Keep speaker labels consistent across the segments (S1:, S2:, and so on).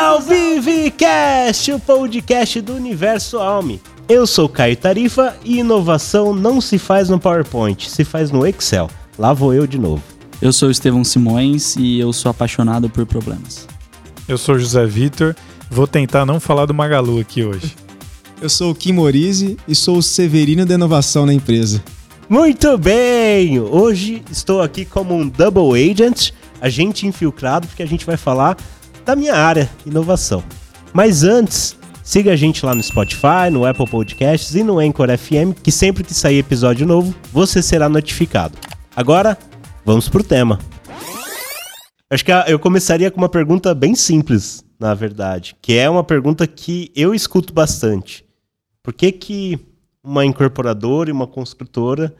S1: Salve Vivecast, o podcast do Universo Alme. Eu sou Caio Tarifa e inovação não se faz no PowerPoint, se faz no Excel. Lá vou eu de novo.
S2: Eu sou Estevão Simões e eu sou apaixonado por problemas.
S3: Eu sou José Vitor, vou tentar não falar do Magalu aqui hoje.
S4: Eu sou o Kim Morise e sou o Severino da inovação na empresa.
S1: Muito bem! Hoje estou aqui como um double agent, agente infiltrado, porque a gente vai falar da minha área, inovação. Mas antes, siga a gente lá no Spotify, no Apple Podcasts e no Anchor FM, que sempre que sair episódio novo, você será notificado. Agora, vamos pro tema. Acho que eu começaria com uma pergunta bem simples, na verdade, que é uma pergunta que eu escuto bastante. Por que, que uma incorporadora e uma construtora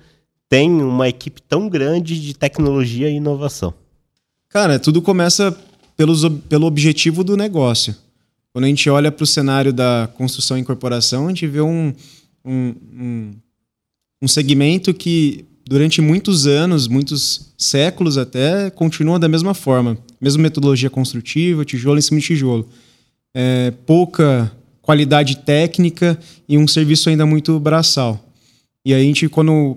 S1: tem uma equipe tão grande de tecnologia e inovação?
S4: Cara, tudo começa pelos, pelo objetivo do negócio. Quando a gente olha para o cenário da construção e incorporação, a gente vê um, um, um, um segmento que durante muitos anos, muitos séculos até, continua da mesma forma. Mesma metodologia construtiva, tijolo em cima de tijolo. É, pouca qualidade técnica e um serviço ainda muito braçal. E a gente, quando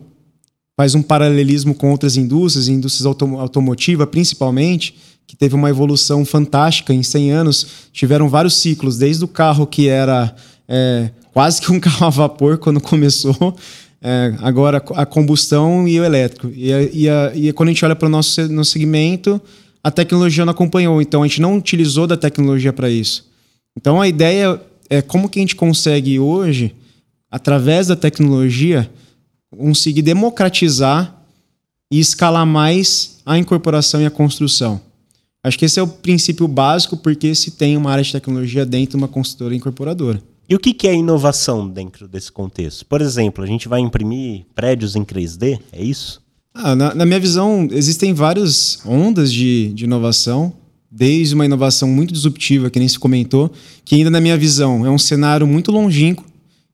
S4: faz um paralelismo com outras indústrias, indústrias autom automotiva principalmente, que teve uma evolução fantástica em 100 anos, tiveram vários ciclos, desde o carro que era é, quase que um carro a vapor quando começou, é, agora a combustão e o elétrico. E, e, a, e quando a gente olha para o nosso, nosso segmento, a tecnologia não acompanhou, então a gente não utilizou da tecnologia para isso. Então a ideia é como que a gente consegue hoje, através da tecnologia, conseguir democratizar e escalar mais a incorporação e a construção. Acho que esse é o princípio básico porque se tem uma área de tecnologia dentro de uma construtora incorporadora.
S1: E o que é inovação dentro desse contexto? Por exemplo, a gente vai imprimir prédios em 3D, é isso?
S4: Ah, na, na, minha visão, existem várias ondas de, de inovação, desde uma inovação muito disruptiva, que nem se comentou, que ainda na minha visão é um cenário muito longínquo.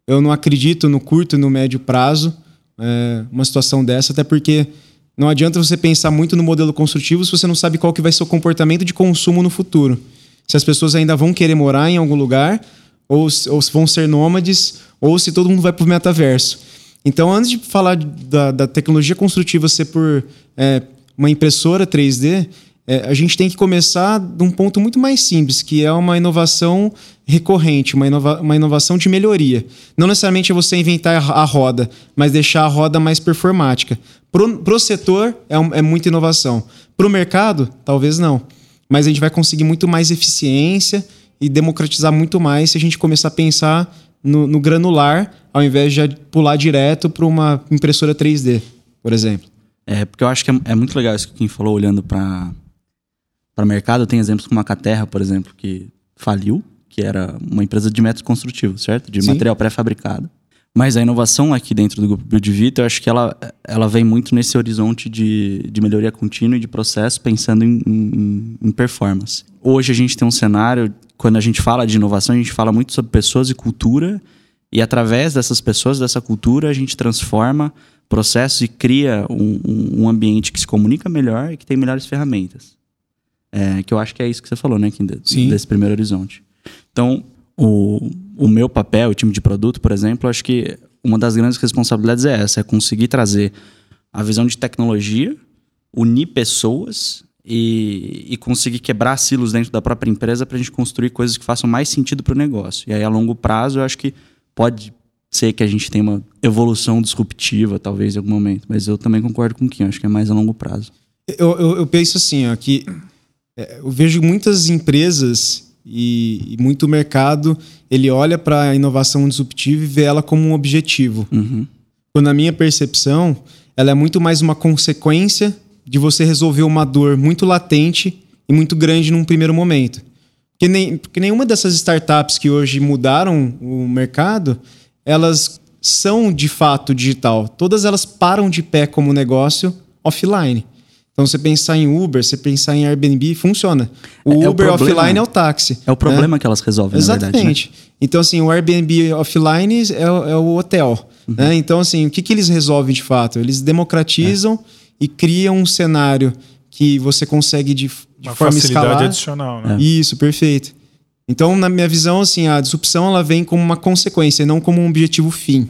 S4: Eu não acredito no curto e no médio prazo é, uma situação dessa, até porque não adianta você pensar muito no modelo construtivo se você não sabe qual que vai ser o comportamento de consumo no futuro. Se as pessoas ainda vão querer morar em algum lugar ou, ou vão ser nômades, ou se todo mundo vai para o metaverso. Então, antes de falar da, da tecnologia construtiva ser por é, uma impressora 3D, é, a gente tem que começar de um ponto muito mais simples, que é uma inovação recorrente, uma, inova uma inovação de melhoria. Não necessariamente é você inventar a roda, mas deixar a roda mais performática. Para o setor, é, um, é muita inovação. Para o mercado, talvez não. Mas a gente vai conseguir muito mais eficiência e democratizar muito mais se a gente começar a pensar no, no granular, ao invés de pular direto para uma impressora 3D, por exemplo.
S2: É, porque eu acho que é, é muito legal isso que o Kim falou, olhando para o mercado. Tem exemplos como a Caterra, por exemplo, que faliu, que era uma empresa de métodos construtivos, certo? De Sim. material pré-fabricado. Mas a inovação aqui dentro do grupo Build Vita, eu acho que ela, ela vem muito nesse horizonte de, de melhoria contínua e de processo, pensando em, em, em performance. Hoje a gente tem um cenário quando a gente fala de inovação, a gente fala muito sobre pessoas e cultura, e através dessas pessoas, dessa cultura, a gente transforma processos e cria um, um ambiente que se comunica melhor e que tem melhores ferramentas. É, que eu acho que é isso que você falou, né, Kim, Sim. desse primeiro horizonte. Então, o, o meu papel, o time de produto, por exemplo, acho que uma das grandes responsabilidades é essa, é conseguir trazer a visão de tecnologia, unir pessoas e, e conseguir quebrar silos dentro da própria empresa para a gente construir coisas que façam mais sentido para o negócio. E aí, a longo prazo, eu acho que pode ser que a gente tenha uma evolução disruptiva, talvez, em algum momento. Mas eu também concordo com o Kim, acho que é mais a longo prazo.
S4: Eu, eu, eu penso assim, ó, que é, eu vejo muitas empresas e, e muito mercado, ele olha para a inovação disruptiva e vê ela como um objetivo.
S2: Uhum.
S4: Quando, na minha percepção, ela é muito mais uma consequência de você resolver uma dor muito latente e muito grande num primeiro momento. Porque, nem, porque nenhuma dessas startups que hoje mudaram o mercado, elas são de fato digital. Todas elas param de pé como negócio offline. Então, você pensar em Uber, você pensar em Airbnb, funciona. O é, Uber é o offline é o táxi.
S2: É o problema né? que elas resolvem,
S4: Exatamente.
S2: Verdade,
S4: né? Então, assim, o Airbnb offline é, é o hotel. Uhum. Né? Então, assim, o que, que eles resolvem de fato? Eles democratizam é e cria um cenário que você consegue de, de
S3: Uma
S4: forma
S3: facilidade
S4: escalar.
S3: adicional, né?
S4: Isso, perfeito. Então, na minha visão, assim, a disrupção ela vem como uma consequência, não como um objetivo fim.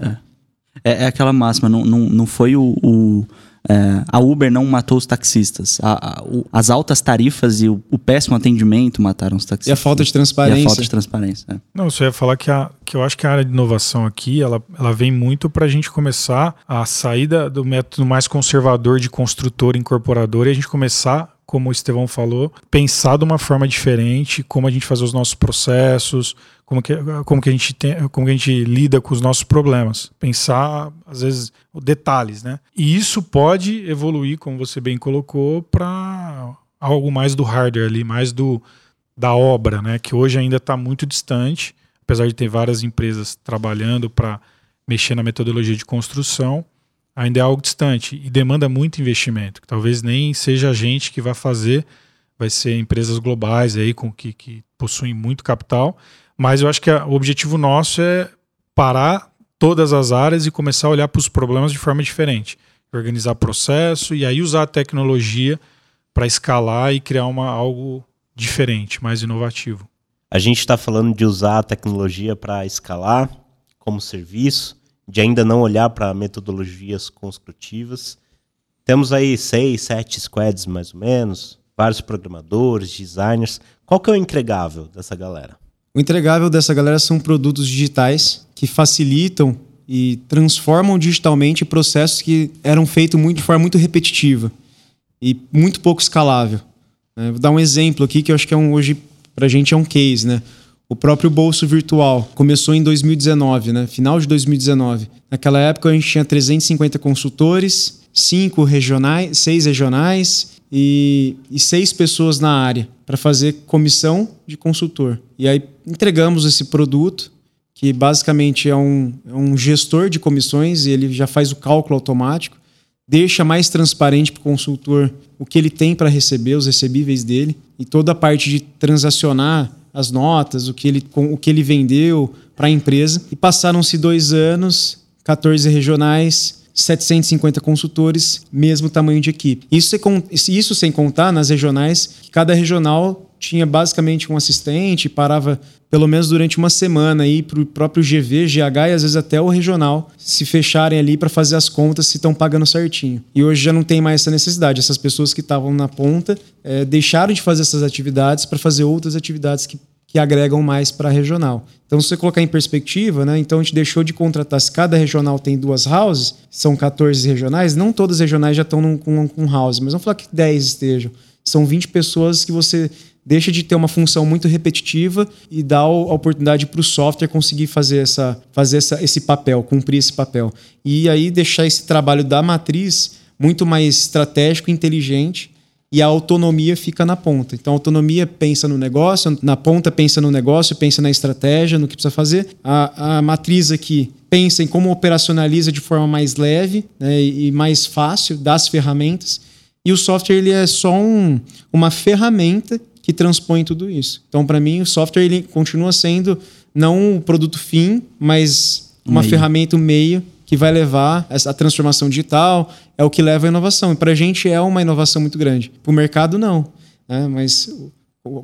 S2: É, é aquela máxima, não, não, não foi o. o é, a Uber não matou os taxistas. A, a, o, as altas tarifas e o, o, péssimo atendimento mataram os taxistas.
S4: E a falta de transparência.
S2: E a falta de transparência. É.
S3: Não, você ia falar que, a, que eu acho que a área de inovação aqui, ela, ela vem muito para a gente começar a saída do método mais conservador de construtor incorporador e a gente começar como o Estevão falou, pensar de uma forma diferente, como a gente faz os nossos processos, como que, como que, a, gente tem, como que a gente lida com os nossos problemas. Pensar, às vezes, detalhes, né? E isso pode evoluir, como você bem colocou, para algo mais do hardware ali, mais do da obra, né? Que hoje ainda está muito distante, apesar de ter várias empresas trabalhando para mexer na metodologia de construção ainda é algo distante e demanda muito investimento. Que talvez nem seja a gente que vai fazer, vai ser empresas globais aí com que, que possuem muito capital. Mas eu acho que a, o objetivo nosso é parar todas as áreas e começar a olhar para os problemas de forma diferente. Organizar processo e aí usar a tecnologia para escalar e criar uma, algo diferente, mais inovativo.
S1: A gente está falando de usar a tecnologia para escalar como serviço, de ainda não olhar para metodologias construtivas. Temos aí seis, sete squads mais ou menos, vários programadores, designers. Qual que é o entregável dessa galera?
S4: O entregável dessa galera são produtos digitais que facilitam e transformam digitalmente processos que eram feitos muito, de forma muito repetitiva e muito pouco escalável. É, vou dar um exemplo aqui que eu acho que é um, hoje para a gente é um case, né? O próprio bolso virtual começou em 2019, né? Final de 2019. Naquela época a gente tinha 350 consultores, cinco regionais, seis regionais e, e seis pessoas na área para fazer comissão de consultor. E aí entregamos esse produto que basicamente é um, é um gestor de comissões e ele já faz o cálculo automático, deixa mais transparente para o consultor o que ele tem para receber, os recebíveis dele e toda a parte de transacionar as notas, o que ele, o que ele vendeu para a empresa. E passaram-se dois anos, 14 regionais, 750 consultores, mesmo tamanho de equipe. Isso, isso sem contar nas regionais, que cada regional tinha basicamente um assistente, parava pelo menos durante uma semana aí para o próprio GV, GH e às vezes até o regional se fecharem ali para fazer as contas se estão pagando certinho. E hoje já não tem mais essa necessidade. Essas pessoas que estavam na ponta é, deixaram de fazer essas atividades para fazer outras atividades que, que agregam mais para a regional. Então, se você colocar em perspectiva, né, então a gente deixou de contratar. Se cada regional tem duas houses, são 14 regionais, não todas as regionais já estão com, com house, mas vamos falar que 10 estejam. São 20 pessoas que você deixa de ter uma função muito repetitiva e dá a oportunidade para o software conseguir fazer, essa, fazer essa, esse papel, cumprir esse papel. E aí deixar esse trabalho da matriz muito mais estratégico, inteligente e a autonomia fica na ponta. Então a autonomia pensa no negócio, na ponta pensa no negócio, pensa na estratégia, no que precisa fazer. A, a matriz aqui pensa em como operacionaliza de forma mais leve né, e mais fácil, dá as ferramentas. E o software ele é só um, uma ferramenta que transpõe tudo isso. Então, para mim, o software ele continua sendo não o produto fim, mas uma meio. ferramenta meio que vai levar a transformação digital, é o que leva à inovação. E para a gente é uma inovação muito grande. Para o mercado, não. Né? Mas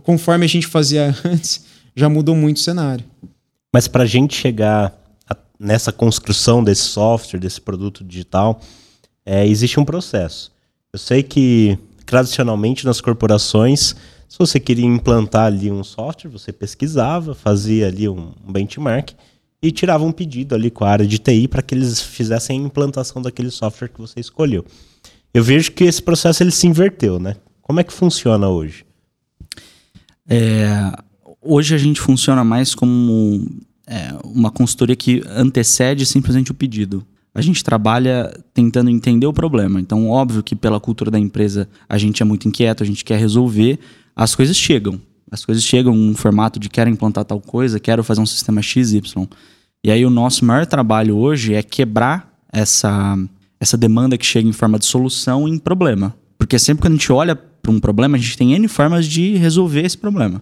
S4: conforme a gente fazia antes, já mudou muito o cenário.
S1: Mas para a gente chegar a, nessa construção desse software, desse produto digital, é, existe um processo. Eu sei que tradicionalmente nas corporações se você queria implantar ali um software, você pesquisava, fazia ali um benchmark e tirava um pedido ali com a área de TI para que eles fizessem a implantação daquele software que você escolheu. Eu vejo que esse processo ele se inverteu, né? Como é que funciona hoje?
S2: É, hoje a gente funciona mais como é, uma consultoria que antecede simplesmente o pedido. A gente trabalha tentando entender o problema. Então, óbvio que pela cultura da empresa a gente é muito inquieto, a gente quer resolver, as coisas chegam. As coisas chegam em um formato de quero implantar tal coisa, quero fazer um sistema XY. E aí o nosso maior trabalho hoje é quebrar essa, essa demanda que chega em forma de solução em problema. Porque sempre que a gente olha para um problema, a gente tem N formas de resolver esse problema.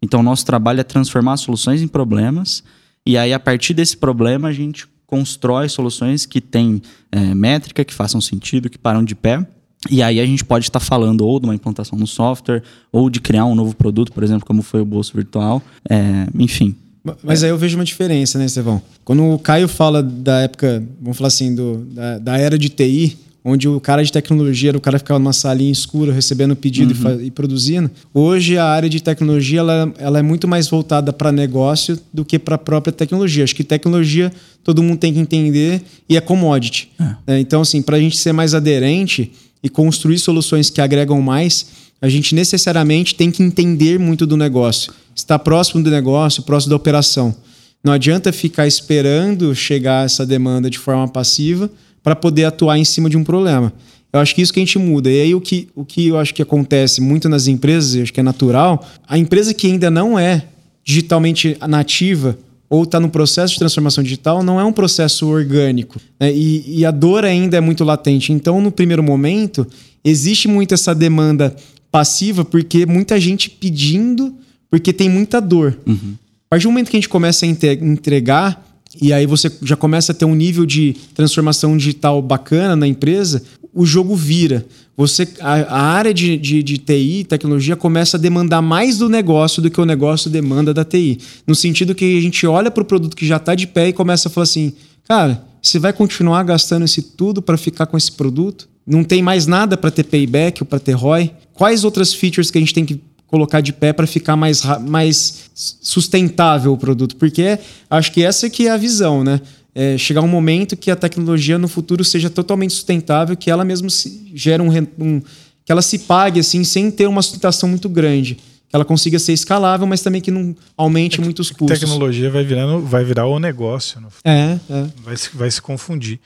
S2: Então, o nosso trabalho é transformar soluções em problemas. E aí, a partir desse problema, a gente constrói soluções que têm é, métrica, que façam sentido, que param de pé E aí a gente pode estar falando ou de uma implantação no software, ou de criar um novo produto, por exemplo, como foi o bolso virtual. É, enfim.
S4: Mas aí eu vejo uma diferença, né, Estevão? Quando o Caio fala da época, vamos falar assim, do, da, da era de TI, onde o cara de tecnologia era o cara que ficava numa salinha escura recebendo pedido uhum. e, e, produzindo. Hoje a área de tecnologia ela, ela é muito mais voltada para negócio do que para a própria tecnologia. Acho que tecnologia todo mundo tem que entender e é commodity. É. É, então, assim, para a gente ser mais aderente e construir soluções que agregam mais, a gente necessariamente tem que entender muito do negócio, estar próximo do negócio, próximo da operação. Não adianta ficar esperando chegar essa demanda de forma passiva para poder atuar em cima de um problema. Eu acho que isso que a gente muda. E aí o que, o que eu acho que acontece muito nas empresas, eu acho que é natural, a empresa que ainda não é digitalmente nativa ou está no processo de transformação digital, não é um processo orgânico. Né? E, e, a dor ainda é muito latente. Então, no primeiro momento, existe muito essa demanda passiva, porque muita gente pedindo, porque tem muita dor. Uhum. A partir do momento que a gente começa a entregar, e aí você já começa a ter um nível de transformação digital bacana na empresa, o jogo vira. Você, a, a área de, de, de, TI, tecnologia, começa a demandar mais do negócio do que o negócio demanda da TI. No sentido que a gente olha para o produto que já está de pé e começa a falar assim: cara, você vai continuar gastando esse tudo para ficar com esse produto? Não tem mais nada para ter payback ou para ter ROI? Quais outras features que a gente tem que colocar de pé para ficar mais, mais sustentável o produto? Porque acho que essa que é a visão, né? É, chegar um momento que a tecnologia no futuro seja totalmente sustentável, que ela mesmo se, gere um, um, que ela se pague assim sem ter uma sustentação muito grande, que ela consiga ser escalável, mas também que não aumente é muitos custos.
S3: Tecnologia vai virando, vai virar o negócio, no
S4: é, é.
S3: Vai, se, vai se confundir.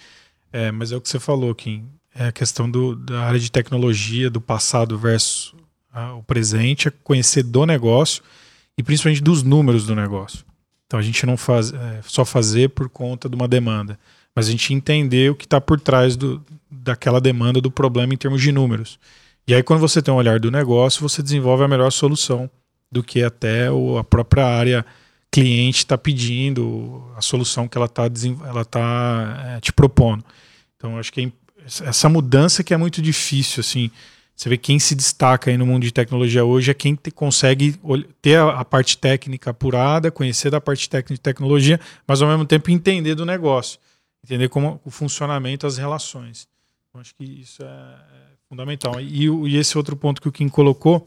S3: É, mas é o que você falou, Kim. É a questão do, da área de tecnologia, do passado versus a, o presente, é conhecer do negócio e principalmente dos números do negócio. Então a gente não faz é, só fazer por conta de uma demanda, mas a gente entender o que está por trás do, daquela demanda, do problema em termos de números. E aí, quando você tem um olhar do negócio, você desenvolve a melhor solução do que até o, a própria área cliente está pedindo, a solução que ela está ela tá, é, te propondo. Então, acho que é, essa mudança que é muito difícil, assim, você vê quem se destaca aí no mundo de tecnologia hoje é quem te, consegue ter a, a, parte técnica apurada, conhecer da parte técnica de tecnologia, mas ao mesmo tempo entender do negócio, entender como o funcionamento, as relações. Então, acho que isso é, é fundamental. E, e, esse outro ponto que o Kim colocou,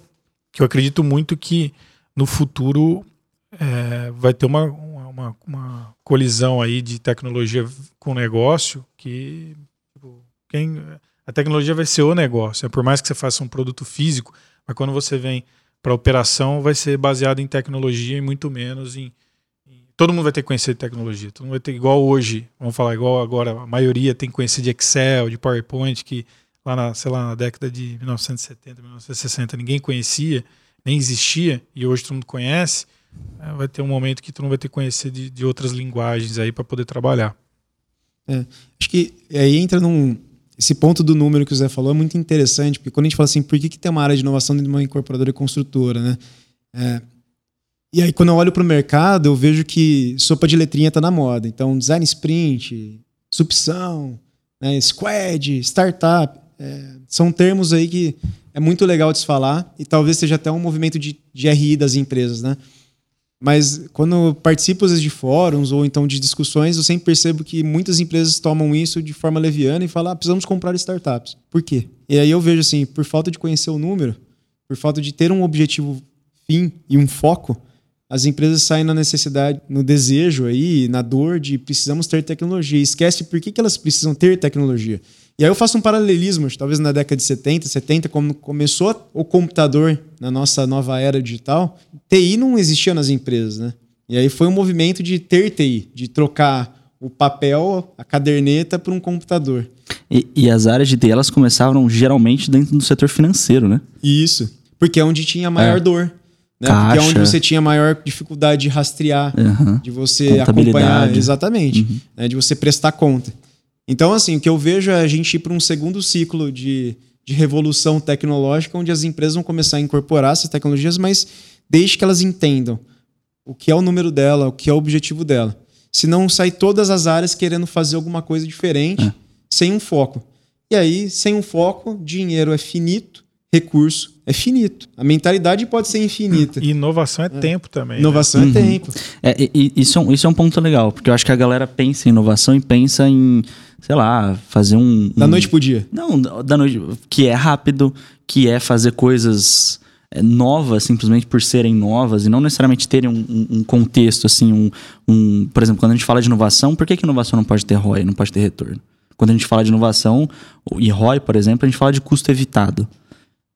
S3: que eu acredito muito que no futuro é, vai ter uma, uma, uma, colisão aí de tecnologia com negócio que tipo, quem a tecnologia vai ser o negócio. É por mais que você faça um produto físico, mas quando você vem para operação, vai ser baseado em tecnologia e muito menos em, em, Todo mundo vai ter que conhecer tecnologia. Todo mundo vai ter igual hoje, vamos falar igual agora, a maioria tem que conhecer de Excel, de PowerPoint, que lá na, sei lá, na década de 1970, 1960 ninguém conhecia, nem existia, e hoje todo mundo conhece. É, vai ter um momento que todo mundo vai ter que conhecer de, de outras linguagens aí para poder trabalhar.
S4: É, acho que aí entra num, esse ponto do número que o Zé falou é muito interessante, porque quando a gente fala assim, por que, que tem uma área de inovação dentro de uma incorporadora e construtora, né? É, e aí, quando eu olho para o mercado, eu vejo que sopa de letrinha está na moda. Então, design sprint, subção, né, squad, startup, é, são termos aí que é muito legal de se falar e talvez seja até um movimento de, de RI das empresas, né? Mas quando participo de fóruns ou então de discussões, eu sempre percebo que muitas empresas tomam isso de forma leviana e falam: ah, precisamos comprar startups. Por quê? E aí eu vejo assim, por falta de conhecer o número, por falta de ter um objetivo fim e um foco, as empresas saem na necessidade, no desejo aí, na dor de precisamos ter tecnologia. Esquece por que, que elas precisam ter tecnologia. E aí eu faço um paralelismo, talvez na década de 70, 70, quando começou o computador na nossa nova era digital, TI não existia nas empresas, né? E aí foi um movimento de ter TI, de trocar o papel, a caderneta para um computador.
S2: E, e, as áreas de TI elas começaram geralmente dentro do setor financeiro, né?
S4: Isso, porque é onde tinha maior é. dor. Né? Porque é onde você tinha maior dificuldade de rastrear, uhum. de você acompanhar, exatamente, uhum. né? de você prestar conta. Então, assim, o que eu vejo é a gente ir para um segundo ciclo de, de revolução tecnológica, onde as empresas vão começar a incorporar essas tecnologias, mas desde que elas entendam o que é o número dela, o que é o objetivo dela. Se não sai todas as áreas querendo fazer alguma coisa diferente, é. sem um foco. E aí, sem um foco, dinheiro é finito, recurso é finito. A mentalidade pode ser infinita.
S3: E inovação é, é. tempo também. Né?
S4: Inovação
S3: né?
S4: é uhum. tempo.
S2: É, e, isso, é isso é um ponto legal, porque eu acho que a galera pensa em inovação e pensa em, sei lá, fazer um.
S4: Da noite pro dia.
S2: Não, da noite. Que é rápido, que é fazer coisas é, novas simplesmente por serem novas e não necessariamente terem um, um, contexto, assim, um, um. Por exemplo, quando a gente fala de inovação, por que, que inovação não pode ter ROI, não pode ter retorno? Quando a gente fala de inovação e ROI, por exemplo, a gente fala de custo evitado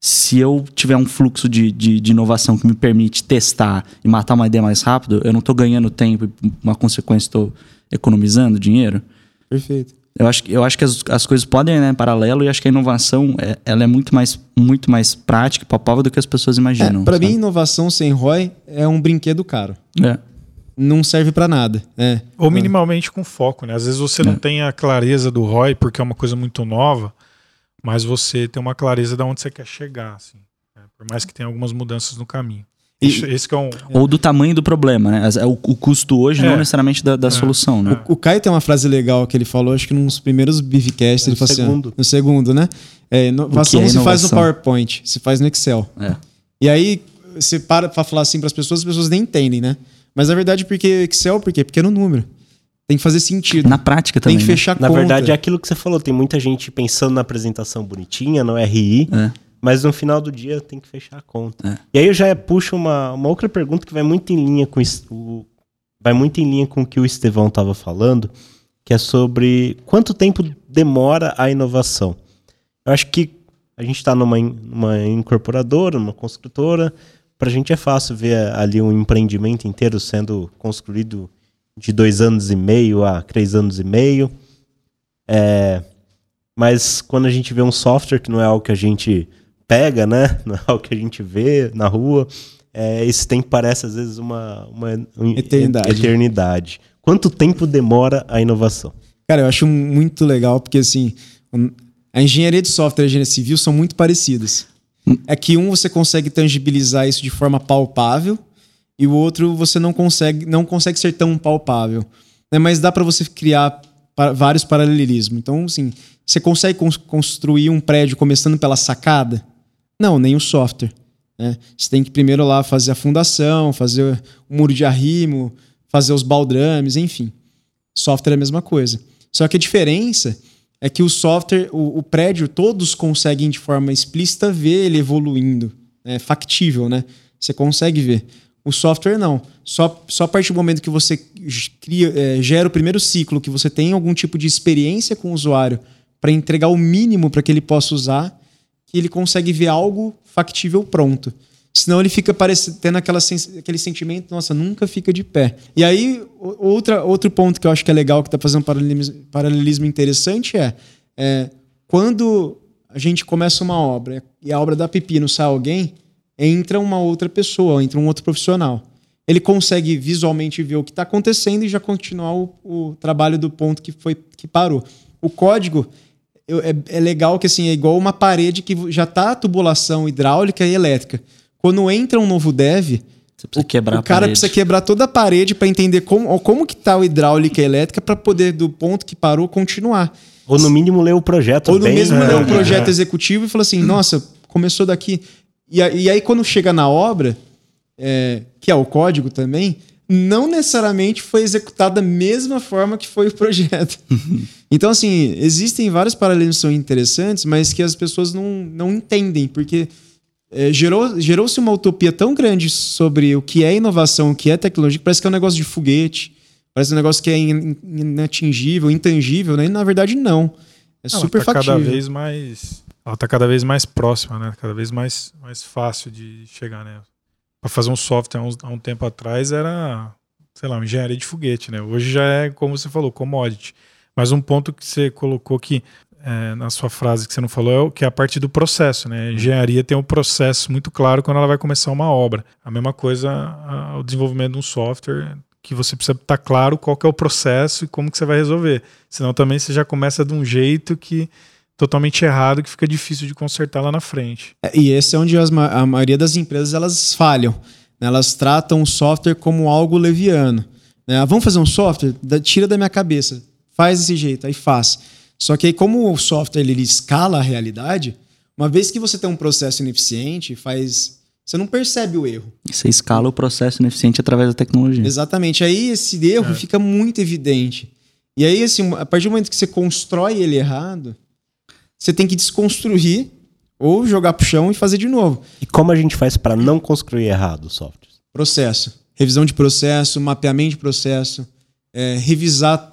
S2: se eu tiver um fluxo de, de, de, inovação que me permite testar e matar uma ideia mais rápido, eu não estou ganhando tempo e, uma consequência, estou economizando dinheiro.
S4: Perfeito.
S2: Eu acho, eu acho que as, as coisas podem ir né, paralelo e acho que a inovação é, ela é muito mais, muito mais prática e palpável do que as pessoas imaginam.
S4: É, para mim, inovação sem ROI é um brinquedo caro.
S2: É.
S4: Não serve para nada. É.
S3: Ou minimamente com foco, né? Às vezes você não é. tem a clareza do ROI porque é uma coisa muito nova mas você tem uma clareza de onde você quer chegar, assim, né? por mais que tenha algumas mudanças no caminho.
S2: E, esse é um, ou do tamanho do problema, né? O, o custo hoje é. não necessariamente da, da é. solução, né?
S4: O, o, Caio tem uma frase legal que ele falou, acho que nos primeiros Beefcasts, é ele falou segundo. assim... No segundo, né? É, inovação, é inovação se faz no PowerPoint, se faz no Excel.
S2: É.
S4: E aí, você para pra falar assim para as pessoas, as pessoas nem entendem, né? Mas na verdade, porque Excel, por quê? Porque é no número. Tem que fazer sentido.
S2: Na prática também.
S4: Tem que fechar
S1: né? Na verdade, é aquilo que você falou. Tem muita gente pensando na apresentação bonitinha, no RI, é. Mas no final do dia tem que fechar a conta. É. E aí eu já puxo uma, uma outra pergunta que vai muito em linha com o, vai muito em linha com o que o Estevão estava falando, que é sobre quanto tempo demora a inovação. Eu acho que a gente está numa, numa incorporadora, numa construtora, para a gente é fácil ver ali um empreendimento inteiro sendo construído de dois anos e meio a três anos e meio. É, mas quando a gente vê um software que não é algo que a gente pega, né? Não é algo que a gente vê na rua, é, esse tempo parece às vezes uma, uma
S4: eternidade.
S1: eternidade. Quanto tempo demora a inovação?
S4: Cara, eu acho muito legal porque assim, a engenharia de software e a engenharia civil são muito parecidas. Hum. É que um você consegue tangibilizar isso de forma palpável e o outro você não consegue, não consegue ser tão palpável. Né? Mas dá para você criar vários paralelismos. Então, assim, você consegue construir um prédio começando pela sacada? Não, nem o software. Né? Você tem que primeiro lá fazer a fundação, fazer o muro de arrimo, fazer os baldrames, enfim. Software é a mesma coisa. Só que a diferença é que o software, o, o prédio, todos conseguem de forma explícita ver ele evoluindo. É factível, né? Você consegue ver. O software não. Só, só a partir do momento que você cria, é, gera o primeiro ciclo, que você tem algum tipo de experiência com o usuário para entregar o mínimo para que ele possa usar, que ele consegue ver algo factível pronto. Senão ele fica tendo aquela, aquele sentimento, nossa, nunca fica de pé. E aí, outra, outro ponto que eu acho que é legal, que está fazendo um paralelismo, paralelismo interessante é, é quando a gente começa uma obra e a obra dá pepino, sai alguém, entra uma outra pessoa, entra um outro profissional. Ele consegue visualmente ver o que está acontecendo e já continuar o, o, trabalho do ponto que foi que parou. O código é, é legal que assim é igual uma parede que já está a tubulação hidráulica e elétrica. Quando entra um novo dev,
S2: o,
S4: o, cara precisa quebrar toda a parede para entender como, como que está a hidráulica e elétrica para poder do ponto que parou continuar.
S1: Ou no mínimo ler o projeto.
S4: Ou no mínimo ler o projeto executivo e falar assim, nossa, começou daqui. E, e aí, quando chega na obra, é, que é o código também, não necessariamente foi executado da mesma forma que foi o projeto. então, assim, existem vários paralelos que são interessantes, mas que as pessoas não, não entendem, porque é, gerou, gerou-se uma utopia tão grande sobre o que é inovação, o que é tecnologia, que parece que é um negócio de foguete, parece um negócio que é inatingível, intangível, né? E na verdade não. É não, super tá factível.
S3: cada vez mais ela está cada vez mais próxima, né? Cada vez mais, mais fácil de chegar nela. Para fazer um software há um, há um, tempo atrás era, sei lá, uma engenharia de foguete, né? Hoje já é, como você falou, commodity. Mas um ponto que você colocou que é, na sua frase que você não falou é que é a parte do processo, né? A engenharia tem um processo muito claro quando ela vai começar uma obra. A mesma coisa o desenvolvimento de um software que você precisa estar tá claro qual é o processo e como que você vai resolver. Senão também você já começa de um jeito que totalmente errado que fica difícil de consertar lá na frente.
S4: É, e esse é onde as, a maioria das empresas elas falham. Né? Elas tratam o software como algo leviano. Né? Ah, vamos fazer um software? Da, tira da minha cabeça. Faz desse jeito, aí faz. Só que aí, como o software ele escala a realidade, uma vez que você tem um processo ineficiente, faz. Você não percebe o erro.
S2: Você escala o processo ineficiente através da tecnologia.
S4: Exatamente. Aí esse erro é. fica muito evidente. E aí, assim, a partir do momento que você constrói ele errado, você tem que desconstruir ou jogar pro chão e fazer de novo.
S1: E como a gente faz para não construir errado o software?
S4: Processo. Revisão de processo, mapeamento de processo, é, revisar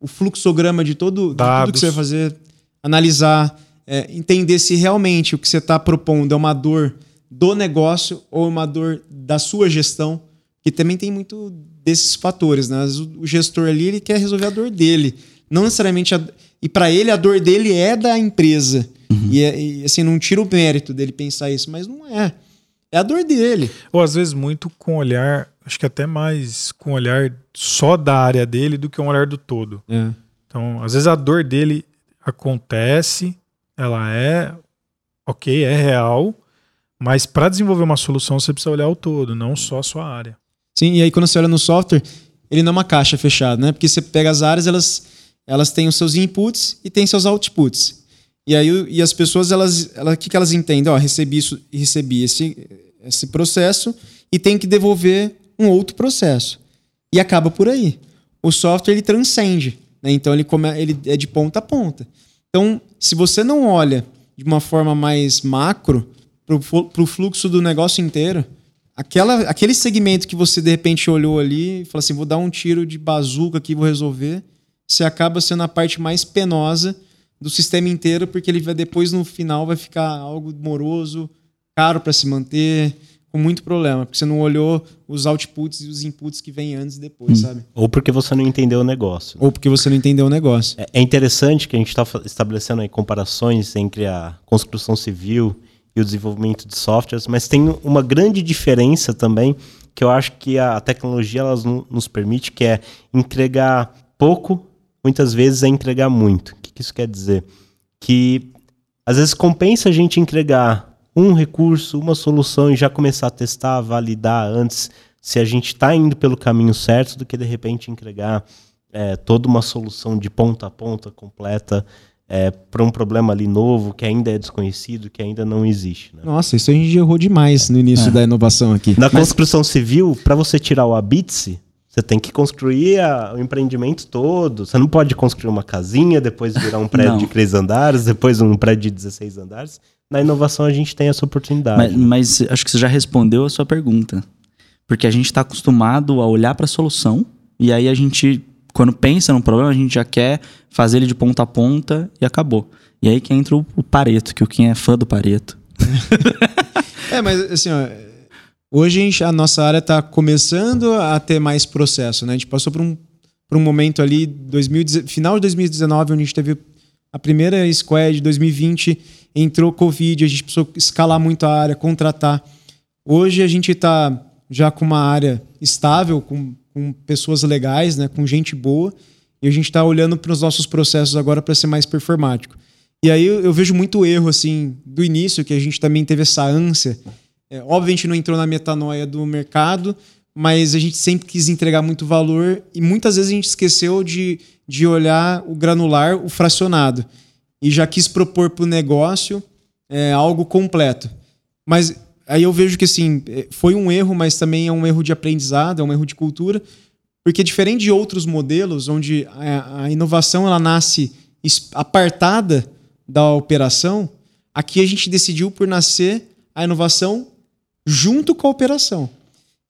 S4: o fluxograma de todo de tudo que você vai fazer, analisar, é, entender se realmente o que você está propondo é uma dor do negócio ou uma dor da sua gestão, que também tem muito desses fatores. Né? O gestor ali ele quer resolver a dor dele, não necessariamente a, e para ele a dor dele é da empresa. Uhum. E, é, e, assim, não tira o mérito dele pensar isso, mas não é. É a dor dele.
S3: Ou às vezes muito com olhar, acho que até mais com olhar só da área dele do que um olhar do todo. É. Então, às vezes a dor dele acontece, ela é ok, é real, mas para desenvolver uma solução você precisa olhar o todo, não só a sua área.
S4: Sim, e aí quando você olha no software, ele não é uma caixa fechada, né? Porque você pega as áreas, elas, elas têm os seus inputs e têm seus outputs. E aí e as pessoas, elas, elas, que, que elas entendem? Ó, recebi isso, recebi esse, esse processo e tem que devolver um outro processo. E acaba por aí. O software ele transcende, né? então ele, come, ele é de ponta a ponta. Então, se você não olha de uma forma mais macro para o fluxo do negócio inteiro, aquela, aquele segmento que você de repente olhou ali e falou assim: vou dar um tiro de bazuca aqui, vou resolver, você acaba sendo a parte mais penosa do sistema inteiro, porque ele vai depois no final vai ficar algo moroso, caro para se manter, com muito problema, porque você não olhou os outputs e os inputs que vêm antes e depois, hum. sabe?
S1: Ou porque você não entendeu o negócio.
S4: Ou porque você não entendeu o negócio.
S1: É, é interessante que a gente está estabelecendo aí comparações entre a construção civil e o desenvolvimento de softwares, mas tem uma grande diferença também que eu acho que a tecnologia ela nos permite, que é entregar pouco, muitas vezes é entregar muito que isso quer dizer? Que às vezes compensa a gente entregar um recurso, uma solução e já começar a testar, validar antes se a gente está indo pelo caminho certo do que de repente entregar é, toda uma solução de ponta a ponta completa é, para um problema ali novo que ainda é desconhecido, que ainda não existe. Né?
S4: Nossa, isso a gente errou demais no início é. da inovação aqui.
S1: Na Mas... construção civil, para você tirar o Abitse, você tem que construir a, o empreendimento todo. Você não pode construir uma casinha, depois virar um prédio de três andares, depois um prédio de 16 andares. Na inovação a gente tem essa oportunidade.
S2: Mas, né? mas acho que você já respondeu a sua pergunta. Porque a gente está acostumado a olhar para a solução e aí a gente, quando pensa no problema, a gente já quer fazer ele de ponta a ponta e acabou. E aí que entra o, o Pareto, que o Kim é fã do Pareto.
S4: é, mas assim, ó, Hoje a, nossa área está começando a ter mais processo. Né? A gente passou por um, por um momento ali, 2000, final de 2019, onde a gente teve a primeira squad, 2020 entrou Covid, a gente precisou escalar muito a área, contratar. Hoje a gente está já com uma área estável, com, com pessoas legais, né, com gente boa, e a gente está olhando para os nossos processos agora para ser mais performático. E aí eu, eu, vejo muito erro assim do início, que a gente também teve essa ânsia é, obviamente não entrou na metanoia do mercado, mas a gente sempre quis entregar muito valor e muitas vezes a gente esqueceu de, de olhar o granular, o fracionado. E já quis propor para o negócio é, algo completo. Mas aí eu vejo que assim, é, foi um erro, mas também é um erro de aprendizado, é um erro de cultura, porque diferente de outros modelos, onde a, a inovação ela nasce apartada da operação, aqui a gente decidiu por nascer a inovação junto com a operação.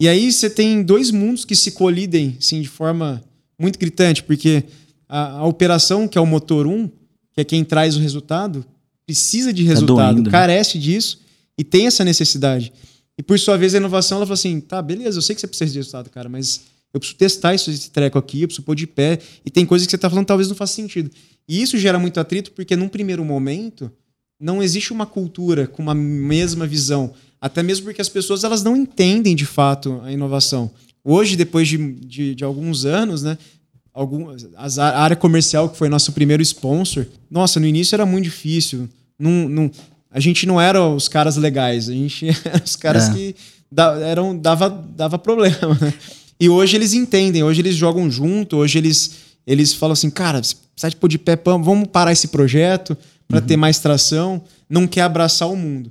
S4: E aí você tem dois mundos que se colidem sim, de forma muito gritante, porque a, a operação, que é o motor 1, que é quem traz o resultado, precisa de tá resultado, tá né? carece disso e tem essa necessidade. E por sua vez a inovação, ela fala assim: tá, beleza, eu sei que você precisa de resultado, cara, mas eu preciso testar isso, esse treco aqui, eu preciso pôr de pé. E tem coisas que você está falando talvez não faça sentido. E isso gera muito atrito, porque num primeiro momento não existe uma cultura com uma mesma visão. Até mesmo porque as pessoas elas não entendem de fato a inovação. Hoje, depois de, de, de alguns anos, né, algum, a área comercial, que foi nosso primeiro sponsor, nossa, no início era muito difícil. Não, não, a gente não era os caras legais, a gente era os caras é. que da, eram, dava, dava problema. Né? E hoje eles entendem, hoje eles jogam junto, hoje eles, eles falam assim, cara, precisa de pôr de pé, vamos parar esse projeto para uhum. ter mais tração, não quer abraçar o mundo.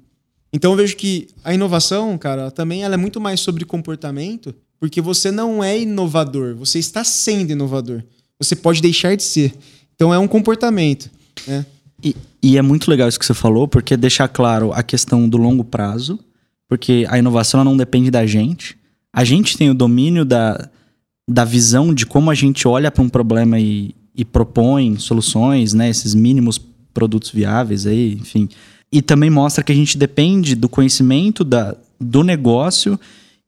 S4: Então eu vejo que a inovação, cara, também ela é muito mais sobre comportamento, porque você não é inovador, você está sendo inovador. Você pode deixar de ser. Então é um comportamento, né?
S2: E, e é muito legal isso que você falou, porque deixar claro a questão do longo prazo, porque a inovação não depende da gente. A gente tem o domínio da, da visão de como a gente olha para um problema e, e propõe soluções, né? Esses mínimos produtos viáveis aí, enfim. E também mostra que a gente depende do conhecimento da, do negócio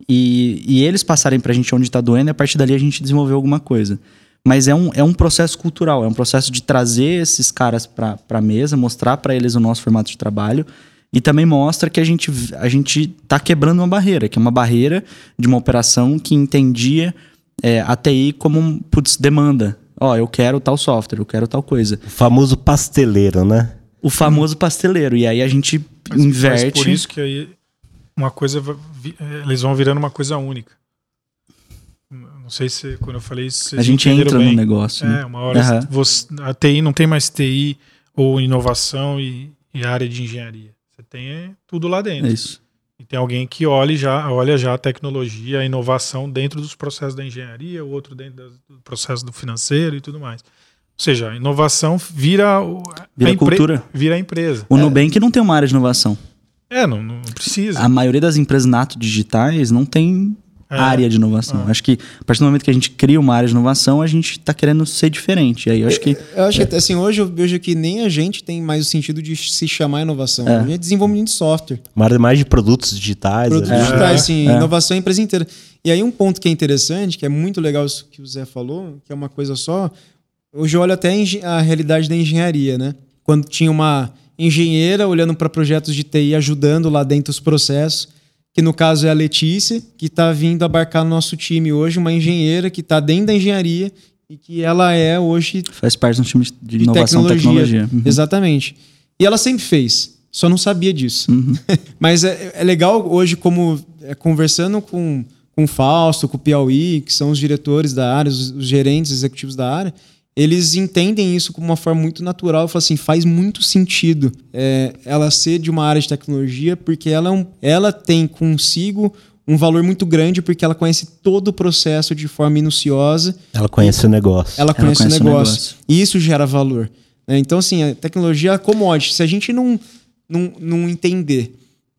S2: e, e eles passarem para a gente onde está doendo e a partir dali a gente desenvolver alguma coisa. Mas é um, é um processo cultural, é um processo de trazer esses caras para a mesa, mostrar para eles o nosso formato de trabalho e também mostra que a gente a gente está quebrando uma barreira, que é uma barreira de uma operação que entendia é, a TI como putz, demanda. Ó, eu quero tal software, eu quero tal coisa.
S1: O famoso pasteleiro, né?
S2: O famoso pasteleiro. E aí a gente mas, inverte. Mas
S3: por isso que aí uma coisa eles vão virando uma coisa única. Não sei se quando eu falei isso.
S2: A gente entra bem. no negócio.
S3: É, uma hora uhum. você, a TI não tem mais TI ou inovação e, e área de engenharia. Você tem tudo lá dentro.
S2: É isso.
S3: E tem alguém que olha já, olha já a tecnologia, a inovação dentro dos processos da engenharia, o outro dentro do processo do financeiro e tudo mais. Ou seja, a inovação vira,
S2: vira a cultura.
S3: Vira a empresa.
S2: O é. Nubank não tem uma área de inovação.
S3: É, não, não precisa.
S2: A maioria das empresas nato digitais não tem é. área de inovação. Ah. Acho que a partir do momento que a gente cria uma área de inovação, a gente está querendo ser diferente. Aí eu acho que.
S4: Eu acho é. que assim, hoje eu vejo que nem a gente tem mais o sentido de se chamar inovação. É. A gente é desenvolvimento de software.
S1: Uma área mais de produtos digitais.
S4: Produtos ali. digitais, sim. É. Inovação é a empresa inteira. E aí um ponto que é interessante, que é muito legal isso que o Zé falou, que é uma coisa só. Hoje eu olho até a realidade da engenharia, né? Quando tinha uma engenheira olhando para projetos de TI, ajudando lá dentro os processos que no caso é a Letícia, que está vindo abarcar no nosso time hoje, uma engenheira que está dentro da engenharia e que ela é hoje.
S2: Faz parte do time de inovação e tecnologia. tecnologia.
S4: Uhum. Exatamente. E ela sempre fez, só não sabia disso. Uhum. Mas é, é, legal hoje, como é, conversando com, com o Fausto, com o Piauí, que são os diretores da área, os, os gerentes executivos da área, eles entendem isso como uma forma muito natural e falam assim, faz muito sentido é, ela ser de uma área de tecnologia porque ela, é um, ela tem consigo um valor muito grande porque ela conhece todo o processo de forma minuciosa.
S1: Ela conhece o negócio.
S4: Ela conhece, ela conhece o, negócio. o, negócio. E isso gera valor. Né? Então, assim, a tecnologia é commodity. Se a gente não, não, não entender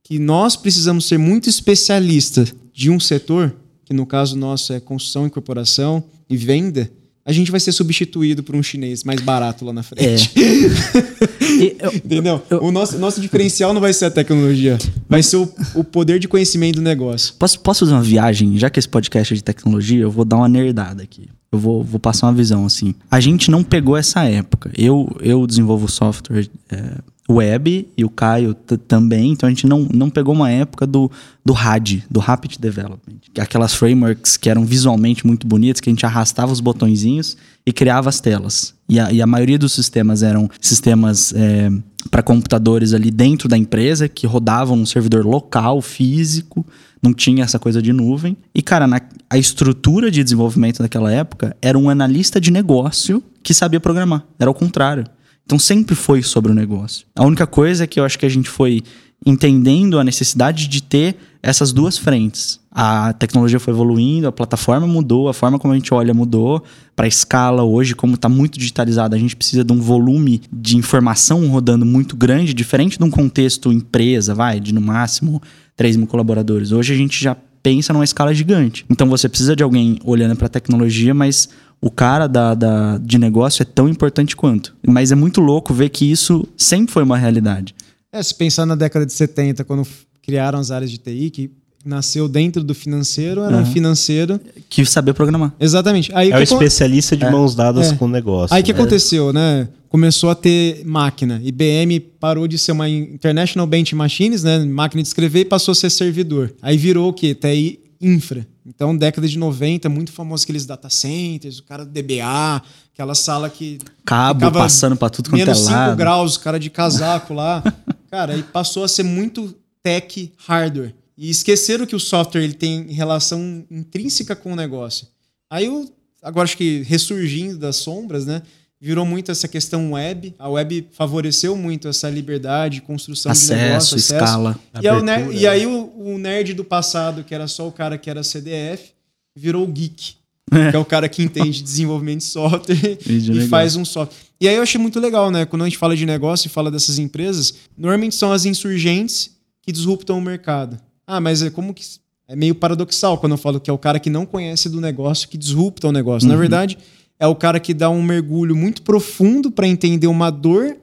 S4: que nós precisamos ser muito especialista de um setor, que no caso nosso é construção, incorporação e venda, a gente vai ser substituído por um chinês mais barato lá na frente. É. eu, Entendeu? Eu, o nosso, nosso diferencial não vai ser a tecnologia, vai ser o, o poder de conhecimento do negócio.
S2: Posso, posso fazer uma viagem? Já que esse podcast é de tecnologia, eu vou dar uma nerdada aqui. Eu vou, vou passar uma visão assim. A gente não pegou essa época. Eu, eu desenvolvo software. É, web e o Caio também, então a gente não, não pegou uma época do, do RAD, do Rapid Development. Aquelas frameworks que eram visualmente muito bonitas, que a gente arrastava os botõezinhos e criava as telas. E a, e a maioria dos sistemas eram sistemas é, para computadores ali dentro da empresa, que rodavam num servidor local, físico, não tinha essa coisa de nuvem. E, cara, na, a estrutura de desenvolvimento daquela época era um analista de negócio que sabia programar. Era o contrário. Então sempre foi sobre o negócio. A única coisa é que eu acho que a gente foi entendendo a necessidade de ter essas duas frentes. A tecnologia foi evoluindo, a plataforma mudou, a forma como a gente olha mudou. Para a escala hoje, como está muito digitalizado, a gente precisa de um volume de informação rodando muito grande, diferente de um contexto empresa, vai, de no máximo 3 mil colaboradores. Hoje a gente já pensa numa escala gigante. Então você precisa de alguém olhando para a tecnologia, mas o cara da, da, de negócio é tão importante quanto. Mas é muito louco ver que isso sempre foi uma realidade.
S4: É, se pensar na década de 70, quando criaram as áreas de TI, que nasceu dentro do financeiro, era uhum. um financeiro.
S2: Que sabia programar.
S4: Exatamente. Aí,
S1: é o especialista de é. mãos dadas é. com o negócio.
S4: Aí o né? que aconteceu, né? Começou a ter máquina. IBM parou de ser uma International Bench Machines, né? Máquina de escrever, e passou a ser servidor. Aí virou o quê? TI infra. Então, década de 90, muito famoso aqueles data centers, o cara do DBA, aquela sala que.
S2: Cabo passando para tudo quanto é lado. Menos 5
S4: graus, o cara de casaco lá. cara, aí passou a ser muito tech hardware. E esqueceram que o software ele tem relação intrínseca com o negócio. Aí o agora acho que ressurgindo das sombras, né? Virou muito essa questão web. A web favoreceu muito essa liberdade, construção
S2: acesso,
S4: de negócio, acesso.
S2: escala.
S4: E, aí, o e aí o, o nerd do passado, que era só o cara que era CDF, virou o geek. que é o cara que entende desenvolvimento de software e faz um software. E aí eu achei muito legal, né? Quando a gente fala de negócio e fala dessas empresas, normalmente são as insurgentes que disruptam o mercado. Ah, mas é como que. É meio paradoxal quando eu falo que é o cara que não conhece do negócio que disrupta o negócio. Uhum. Na verdade, é o cara que dá um mergulho muito profundo para entender uma dor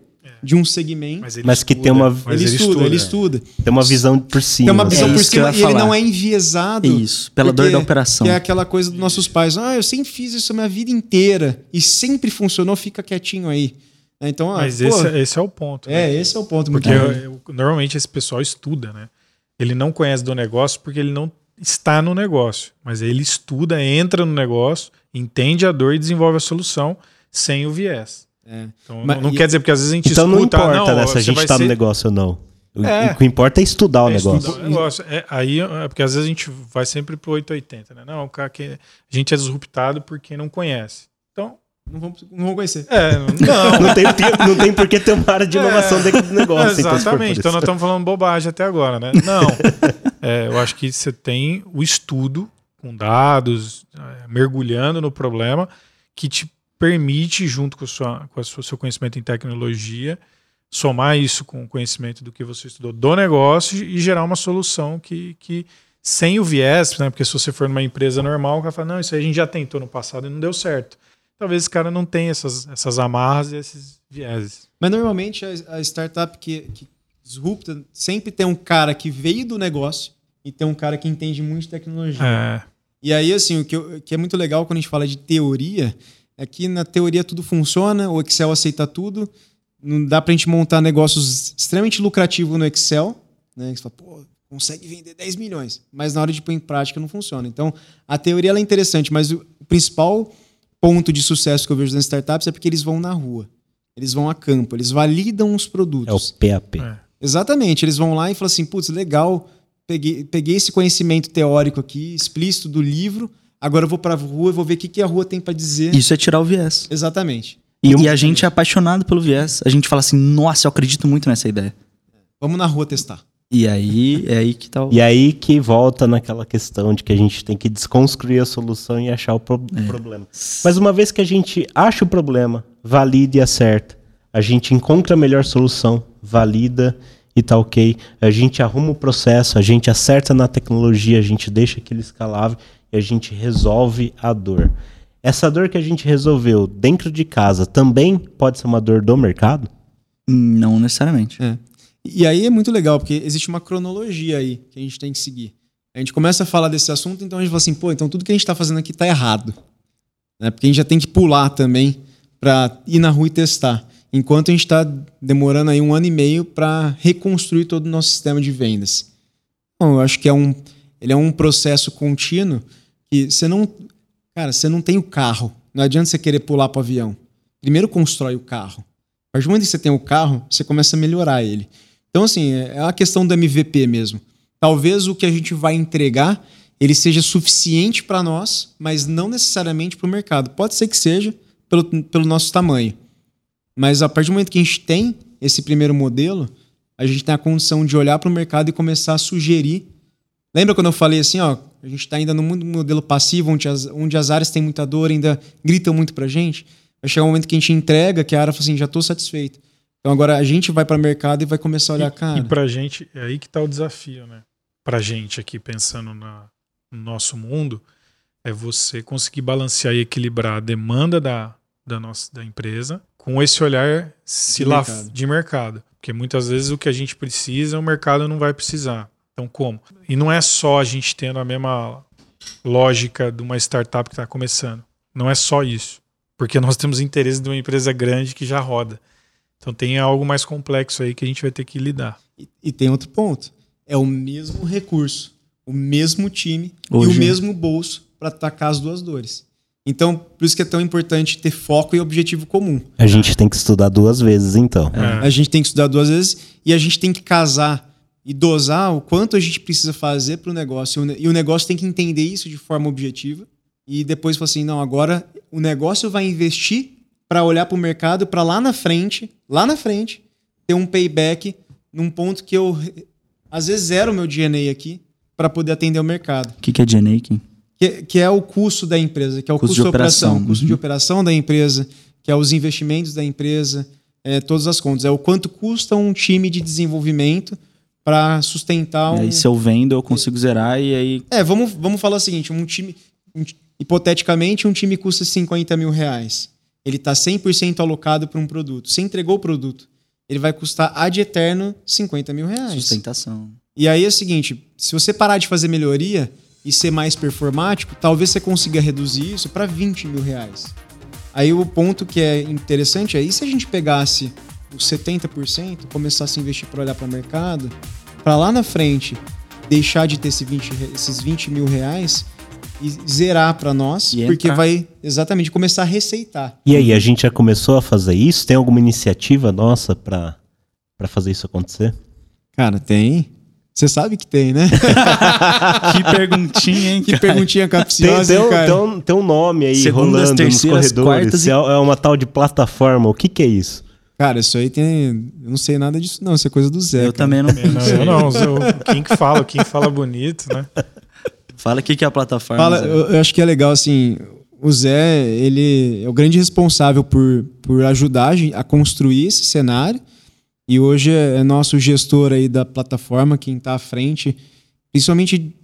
S4: de um segmento.
S1: Mas, mas que tem uma.
S4: Ele, ele, estuda, ele estuda.
S1: Tem uma visão por cima.
S4: Tem uma visão é por cima e ele não é enviesado.
S2: Isso, pela dor da operação.
S4: Que é aquela coisa dos nossos pais. Ah, eu sempre fiz isso a minha vida inteira e sempre funcionou, fica quietinho aí. Então,
S3: ah, Mas pô, esse, é, esse, é o ponto.
S4: É, né? esse é o ponto.
S3: Porque eu, eu, normalmente esse pessoal estuda, né? Ele não conhece do negócio porque ele não está no negócio. Mas ele estuda, entra no negócio, entende a dor e desenvolve a solução sem o viés. É. Então, Mas, não, não quer dizer porque às vezes a gente
S1: então escuta... Então não importa não, se a gente está ser... no negócio ou não. É. O que importa é estudar o é negócio. Estudar o negócio.
S3: É, aí, é porque às vezes a gente vai sempre pro 880, né? Não, o cara que a gente é disruptado porque não conhece. Então,
S4: não vão, não vão conhecer.
S3: É, não.
S1: não, tem, não tem por que ter uma área de inovação é, dentro do negócio.
S3: Então, exatamente. Então, então nós estamos falando bobagem até agora, né? Não. é, eu acho que você tem o estudo com dados, é, mergulhando no problema, que te permite, junto com, sua, com o seu conhecimento em tecnologia, somar isso com o conhecimento do que você estudou do negócio e gerar uma solução que, que sem o viés, né? porque se você for numa empresa normal, o cara fala, não, isso aí a gente já tentou no passado e não deu certo. Talvez esse cara não tenha essas, essas amarras e esses vieses.
S4: Mas normalmente a, a startup que, que disrupta sempre tem um cara que veio do negócio e tem um cara que entende muito de tecnologia.
S3: É.
S4: E aí, assim, o que, eu, que é muito legal quando a gente fala de teoria é que na teoria tudo funciona, o Excel aceita tudo, não dá para a gente montar negócios extremamente lucrativos no Excel, né? Você fala, pô, consegue vender 10 milhões, mas na hora de pôr em prática não funciona. Então, a teoria é interessante, mas o principal ponto de sucesso que eu vejo nas startups é porque eles vão na rua. Eles vão a campo, eles validam os produtos.
S1: É o PAP. É.
S4: Exatamente, eles vão lá e falam assim, putz, legal, peguei, peguei esse conhecimento teórico aqui, explícito do livro, Agora eu vou para a rua e vou ver o que, que a rua tem para dizer.
S2: Isso é tirar o viés.
S4: Exatamente.
S2: E, e a gente é apaixonado pelo viés. A gente fala assim, nossa, eu acredito muito nessa ideia.
S4: Vamos na rua testar.
S2: E aí é aí que tá o...
S1: E aí que volta naquela questão de que a gente tem que desconstruir a solução e achar o pro é. problema. Mas uma vez que a gente acha o problema, valida e acerta, a gente encontra a melhor solução, valida e tá ok, a gente arruma o processo, a gente acerta na tecnologia, a gente deixa aquilo escalável e a gente resolve a dor. Essa dor que a gente resolveu dentro de casa também pode ser uma dor do mercado?
S2: Não necessariamente.
S4: É. E aí é muito legal, porque existe uma cronologia aí que a gente tem que seguir. A gente começa a falar desse assunto, então a gente fala assim, pô, então tudo que a gente está fazendo aqui está errado. Né? Porque a gente já tem que pular também para ir na rua e testar. Enquanto a gente está demorando aí um ano e meio para reconstruir todo o nosso sistema de vendas. Bom, eu acho que é um, ele é um processo contínuo que você não. Cara, você não tem o carro. Não adianta você querer pular para o avião. Primeiro constrói o carro. A partir do momento que você tem o carro, você começa a melhorar ele. Então, assim, é a questão do MVP mesmo. Talvez o que a gente vai entregar ele seja suficiente para nós, mas não necessariamente para o mercado. Pode ser que seja pelo, pelo nosso tamanho. Mas a partir do momento que a gente tem esse primeiro modelo, a gente tem a condição de olhar para o mercado e começar a sugerir Lembra quando eu falei assim, ó, a gente está ainda no mundo modelo passivo, onde as, onde as áreas têm muita dor, ainda gritam muito para a gente? Vai chegar um momento que a gente entrega, que a área fala assim, já estou satisfeito. Então agora a gente vai para o mercado e vai começar a olhar,
S3: e,
S4: cara.
S3: E para a gente, é aí que está o desafio, né? Para a gente aqui, pensando na, no nosso mundo, é você conseguir balancear e equilibrar a demanda da, da, nossa, da empresa com esse olhar se de, lá, mercado. de mercado. Porque muitas vezes o que a gente precisa, o mercado não vai precisar. Então, como? E não é só a gente tendo a mesma lógica de uma startup que está começando. Não é só isso. Porque nós temos interesse de uma empresa grande que já roda. Então tem algo mais complexo aí que a gente vai ter que lidar.
S4: E, e tem outro ponto. É o mesmo recurso, o mesmo time Hoje. e o mesmo bolso para atacar as duas dores. Então, por isso que é tão importante ter foco e objetivo comum.
S1: A gente tem que estudar duas vezes, então.
S4: É. A gente tem que estudar duas vezes e a gente tem que casar e dosar o quanto a gente precisa fazer para o negócio. E o negócio tem que entender isso de forma objetiva. e depois falou assim: não, agora o negócio vai investir para olhar para o mercado, para lá na frente, lá na frente, ter um payback num ponto que eu às vezes zero o meu DNA aqui para poder atender o mercado.
S2: O que, que é DNA, Kim?
S4: Que, que, é o custo da empresa, que é o custo, custo de operação, operação. custo uhum. de operação da empresa, que é os investimentos da empresa, é, todas as contas. É o quanto custa um time de desenvolvimento para sustentar um.
S2: E aí, se eu vendo, eu consigo zerar e aí.
S4: É, vamos, vamos falar o seguinte: um time. Um, hipoteticamente, um time custa 50 mil reais. Ele está 100% alocado para um produto. Você entregou o produto, ele vai custar ad eterno 50 mil reais.
S2: Sustentação.
S4: E aí é o seguinte: se você parar de fazer melhoria e ser mais performático, talvez você consiga reduzir isso para 20 mil reais. Aí o ponto que é interessante é: e se a gente pegasse os 70%, começasse a investir para olhar para o mercado, para lá na frente deixar de ter esse 20, esses 20 mil reais e zerar para nós, e porque entrar. vai exatamente começar a receitar.
S1: E aí, a gente já começou a fazer isso? Tem alguma iniciativa nossa para fazer isso acontecer?
S4: Cara, tem. Você sabe que tem, né?
S3: que perguntinha, hein?
S4: Que cara? perguntinha capciosa,
S1: tem, tem,
S4: cara.
S1: Tem um, tem um nome aí Segundo rolando nos corredores. E... É, uma tal de plataforma. O que, que é isso?
S4: Cara, isso aí tem. Eu não sei nada disso, não. Isso é coisa do Zé.
S2: Eu cara. também não.
S3: não, não, não. Quem que fala, quem fala bonito, né?
S2: Fala o que, que é a plataforma.
S4: Fala, eu, eu, acho que é legal, assim. O Zé, ele é o grande responsável por, por ajudar a construir esse cenário. E hoje é, é nosso gestor aí da plataforma, quem está à frente, principalmente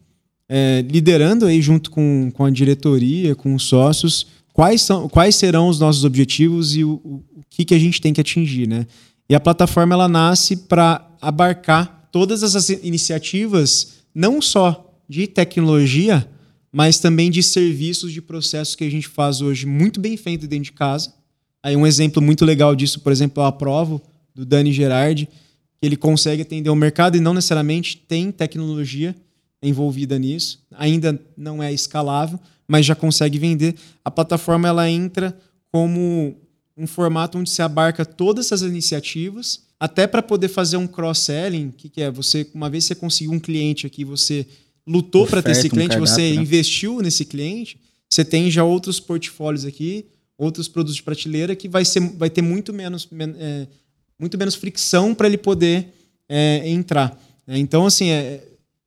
S4: é, liderando aí junto com, com a diretoria, com os sócios, quais, são, quais serão os nossos objetivos e o, o que, que a gente tem que atingir, né? E a plataforma ela nasce para abarcar todas essas iniciativas, não só de tecnologia, mas também de serviços, de processos que a gente faz hoje muito bem feito dentro de casa. Aí um exemplo muito legal disso, por exemplo, o Aprovo, do Dani Gerardi, que ele consegue atender o mercado e não necessariamente tem tecnologia envolvida nisso. Ainda não é escalável, mas já consegue vender. A plataforma ela entra como um formato onde se abarca todas essas iniciativas, até para poder fazer um cross-selling, que, que é você, uma vez que você conseguiu um cliente aqui, você lutou para ter esse cliente, um você né? investiu nesse cliente, você tem já outros portfólios aqui, outros produtos de prateleira que vai, ser, vai ter muito menos, é, muito menos fricção para ele poder é, entrar. É, então, assim, é,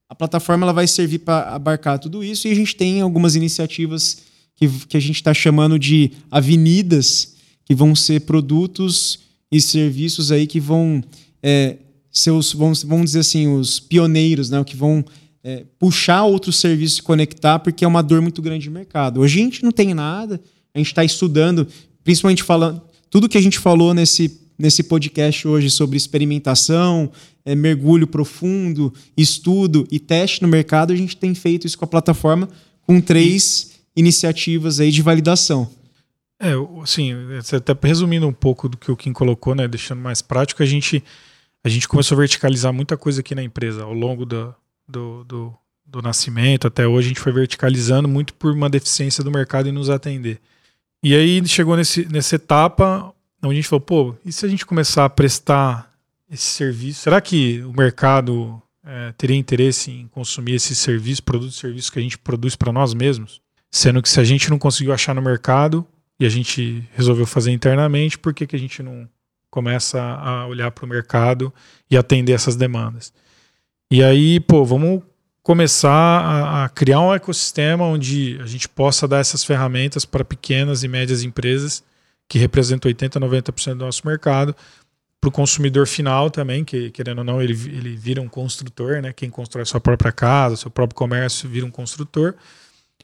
S4: a plataforma ela vai servir para abarcar tudo isso e a gente tem algumas iniciativas que, que a gente está chamando de avenidas, que vão ser produtos e serviços aí que vão é, ser os, vamos, vamos dizer assim, os pioneiros, né, que vão é, puxar outros serviços e conectar, porque é uma dor muito grande de mercado. Hoje a gente não tem nada, a gente está estudando, principalmente falando, tudo que a gente falou nesse, nesse podcast hoje sobre experimentação, é, mergulho profundo, estudo e teste no mercado, a gente tem feito isso com a plataforma com três iniciativas aí de validação.
S3: É, assim, até resumindo um pouco do que o Kim colocou, né, deixando mais prático, a gente, a gente começou a verticalizar muita coisa aqui na empresa ao longo da, do, do, do nascimento até hoje, a gente foi verticalizando muito por uma deficiência do mercado em nos atender. E aí chegou nesse, nessa etapa onde a gente falou, pô, e se a gente começar a prestar esse serviço? Será que o mercado é, teria interesse em consumir esse serviço, produtos e serviços que a gente produz para nós mesmos? Sendo que se a gente não conseguiu achar no mercado e a gente resolveu fazer internamente, por que, que a gente não começa a olhar para o mercado e atender essas demandas? E aí, pô, vamos começar a, a, criar um ecossistema onde a gente possa dar essas ferramentas para pequenas e médias empresas, que representam 80%, 90% do nosso mercado, para o consumidor final também, que querendo ou não, ele, ele vira um construtor, né? Quem constrói sua própria casa, seu próprio comércio, vira um construtor.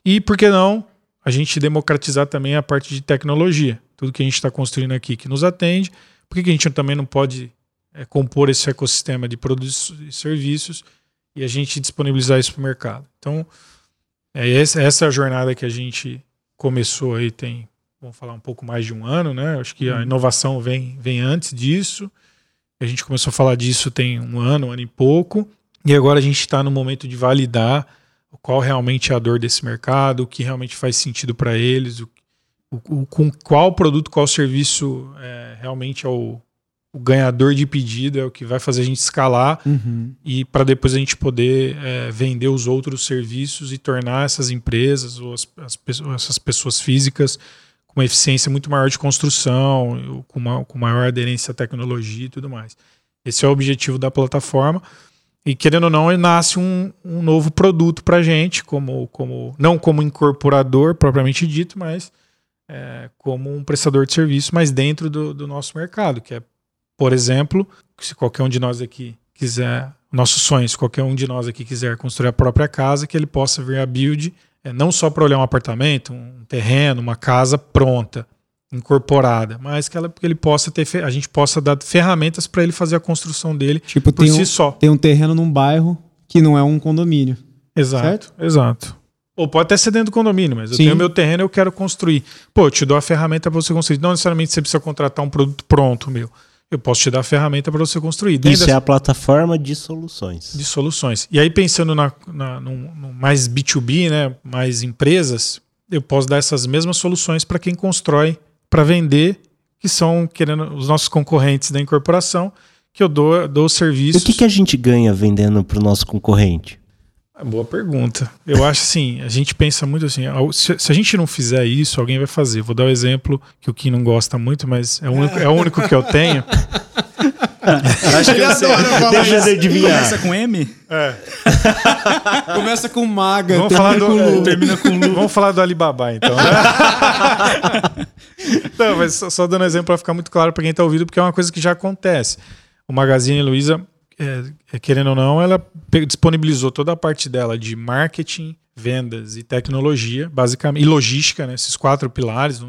S3: E por que não a gente democratizar também a parte de tecnologia? Tudo que a gente está construindo aqui que nos atende, por que a gente também não pode é, compor esse ecossistema de produtos e serviços e a gente disponibilizar isso para o mercado. Então, é essa, essa é a jornada que a gente começou aí tem, vamos falar um pouco mais de um ano, né? Acho que a uhum. inovação vem, vem antes disso. A gente começou a falar disso tem um ano, um ano e pouco. E agora a gente está no momento de validar qual realmente é a dor desse mercado, o que realmente faz sentido para eles, o, o, com qual produto, qual serviço é, realmente é o, o ganhador de pedido, é o que vai fazer a gente escalar
S4: Uhum.
S3: e para depois a gente poder é, vender os outros serviços e tornar essas empresas ou as, as essas pessoas físicas com uma eficiência muito maior de construção, com, uma, com maior aderência à tecnologia e tudo mais. Esse é o objetivo da plataforma. E querendo ou não, nasce um, um novo produto para a gente, como, como, não como incorporador propriamente dito, mas é, como um prestador de serviço, mas dentro do, do nosso mercado, que é, por exemplo, se qualquer um de nós aqui quiser, nosso sonho, se qualquer um de nós aqui quiser construir a própria casa, que ele possa vir a build, é, não só para olhar um apartamento, um terreno, uma casa pronta, incorporada, mas que, ela, que ele possa ter, a gente possa dar ferramentas para ele fazer a construção dele
S4: Tipo,
S3: por si
S4: um,
S3: só.
S4: tem um terreno num bairro que não é um condomínio.
S3: Exato,
S4: Certo?
S3: exato. Ou pode até ser dentro do condomínio, mas eu
S4: Sim.
S3: tenho meu terreno e eu quero construir. Pô, eu te dou a ferramenta para você construir. Não necessariamente você precisa contratar um produto pronto meu. Eu posso te dar a ferramenta para você construir. Dentro
S1: Isso é a plataforma de soluções.
S3: de soluções. E aí, pensando na, na, num- num mais B2B, né, mais empresas, eu posso dar essas mesmas soluções para quem constrói para vender, que são querendo os nossos concorrentes da incorporação, que eu dou, dou
S1: E o
S3: serviços.
S1: que, que a gente ganha vendendo para o nosso concorrente?
S3: Ah, Boa pergunta. Eu acho assim, a gente pensa muito assim, se, a gente não fizer isso, alguém vai fazer. Vou dar o um exemplo que o Kim não gosta muito, mas é o único, é o único que eu tenho.
S2: Acho que eu sei.
S1: Deixa eu adivinhar.
S2: Começa com M?
S4: Começa com maga,
S3: Vamos falar, do,
S4: termina com Lu.
S3: termina com Lu. Vamos falar do Alibaba, então. Né? Não, mas só, só dando exemplo para ficar muito claro para quem está ouvindo, porque é uma coisa que já acontece. O Magazine Luiza, é, é, querendo ou não, ela disponibilizou toda a parte dela de marketing, vendas e tecnologia, basicamente, e logística, né, esses quatro pilares,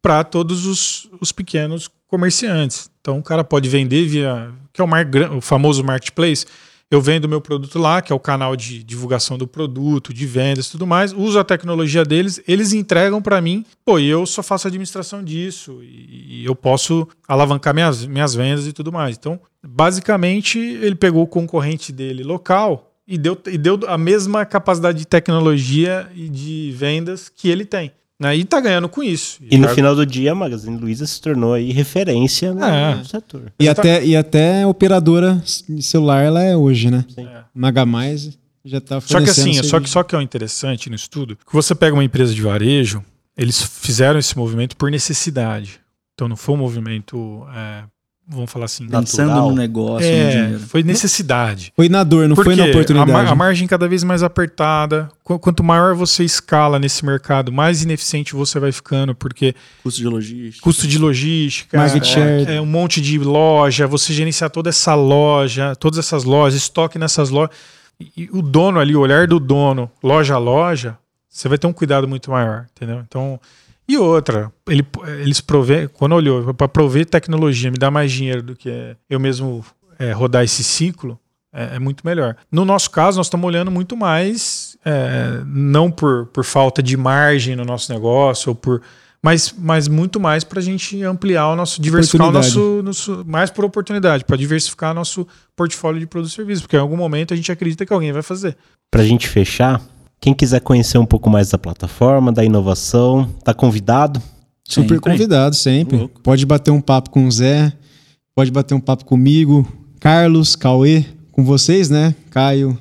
S3: para todos os, os pequenos comerciantes. Então o cara pode vender via, que é o, mar, o famoso marketplace, eu vendo meu produto lá, que é o canal de divulgação do produto, de vendas e tudo mais, uso a tecnologia deles, eles entregam para mim, pô, e eu só faço administração disso, e, e eu posso alavancar minhas, minhas vendas e tudo mais. Então, basicamente, ele pegou o concorrente dele local e deu, e deu a mesma capacidade de tecnologia e de vendas que ele tem. Né? E tá ganhando com isso.
S1: E no
S3: Já-
S1: final do dia, a Magazine Luiza se tornou aí referência no
S3: É.
S1: setor.
S4: E até, e até operadora de celular ela é hoje, né?
S3: É.
S4: Maga Mais já tá
S3: Só que assim, só que, só que é o interessante no estudo, que você pega uma empresa de varejo, eles fizeram esse movimento por necessidade. Então não foi um movimento, é, vamos falar assim,
S2: Pensando
S1: Natural.
S2: no negócio, no
S3: é,
S2: dinheiro.
S3: foi necessidade.
S4: Foi na dor, não
S3: Por
S4: foi na oportunidade.
S3: A, mar- a margem cada vez mais apertada. Qu- Quanto maior você escala nesse mercado, mais ineficiente você vai ficando, porque
S2: Custo de logística.
S3: custo de logística,
S4: Market
S3: é,
S4: share.
S3: é um monte de loja, você gerenciar toda essa loja, todas essas lojas, estoque nessas lojas. E, e o dono ali, o olhar do dono, loja a loja, você vai ter um cuidado muito maior, entendeu? Então, e outra, ele, eles provê, quando olhou para prover tecnologia, me dá mais dinheiro do que eu mesmo é, rodar esse ciclo, é, é muito melhor. No nosso caso, nós estamos olhando muito mais, é, não por, por falta de margem no nosso negócio, ou por, mas, mas muito mais para a gente ampliar o nosso, diversificar o nosso, nosso, mais por oportunidade, para diversificar nosso portfólio de produtos e serviços, porque em algum momento a gente acredita que alguém vai fazer.
S1: Pra gente fechar, quem quiser conhecer um pouco mais da plataforma, da inovação, tá convidado.
S4: Super
S2: Sempre.
S4: convidado, sempre.
S2: Louco.
S4: Pode bater um papo com o Zé, pode bater um papo comigo, Carlos, Cauê, com vocês, né? Caio,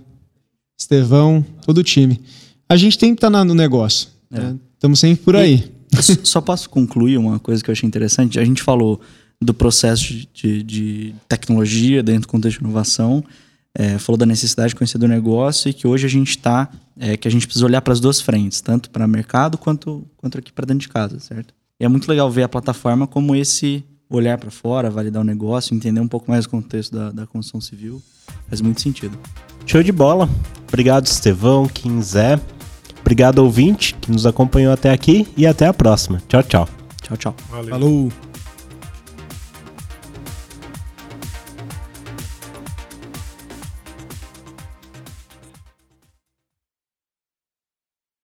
S4: Estevão, todo o time. A gente tem que estar no negócio. Estamos sempre por aí.
S2: Eu s- Só posso concluir uma coisa que eu achei interessante? A gente falou do processo de, de- de tecnologia dentro do contexto de inovação, é, falou da necessidade de conhecer do negócio e que hoje a gente está, que a gente precisa olhar para as duas frentes, tanto para mercado quanto, quanto aqui para dentro de casa, certo? E é muito legal ver a plataforma como esse olhar para fora, validar o negócio, entender um pouco mais o contexto da, da construção civil. Faz muito sentido.
S1: Show de bola. Obrigado, Estevão, Kim Zé. Obrigado, ouvinte, que nos acompanhou até aqui e até a próxima. Tchau, tchau.
S2: Tchau, tchau.
S3: Valeu.
S4: Falou!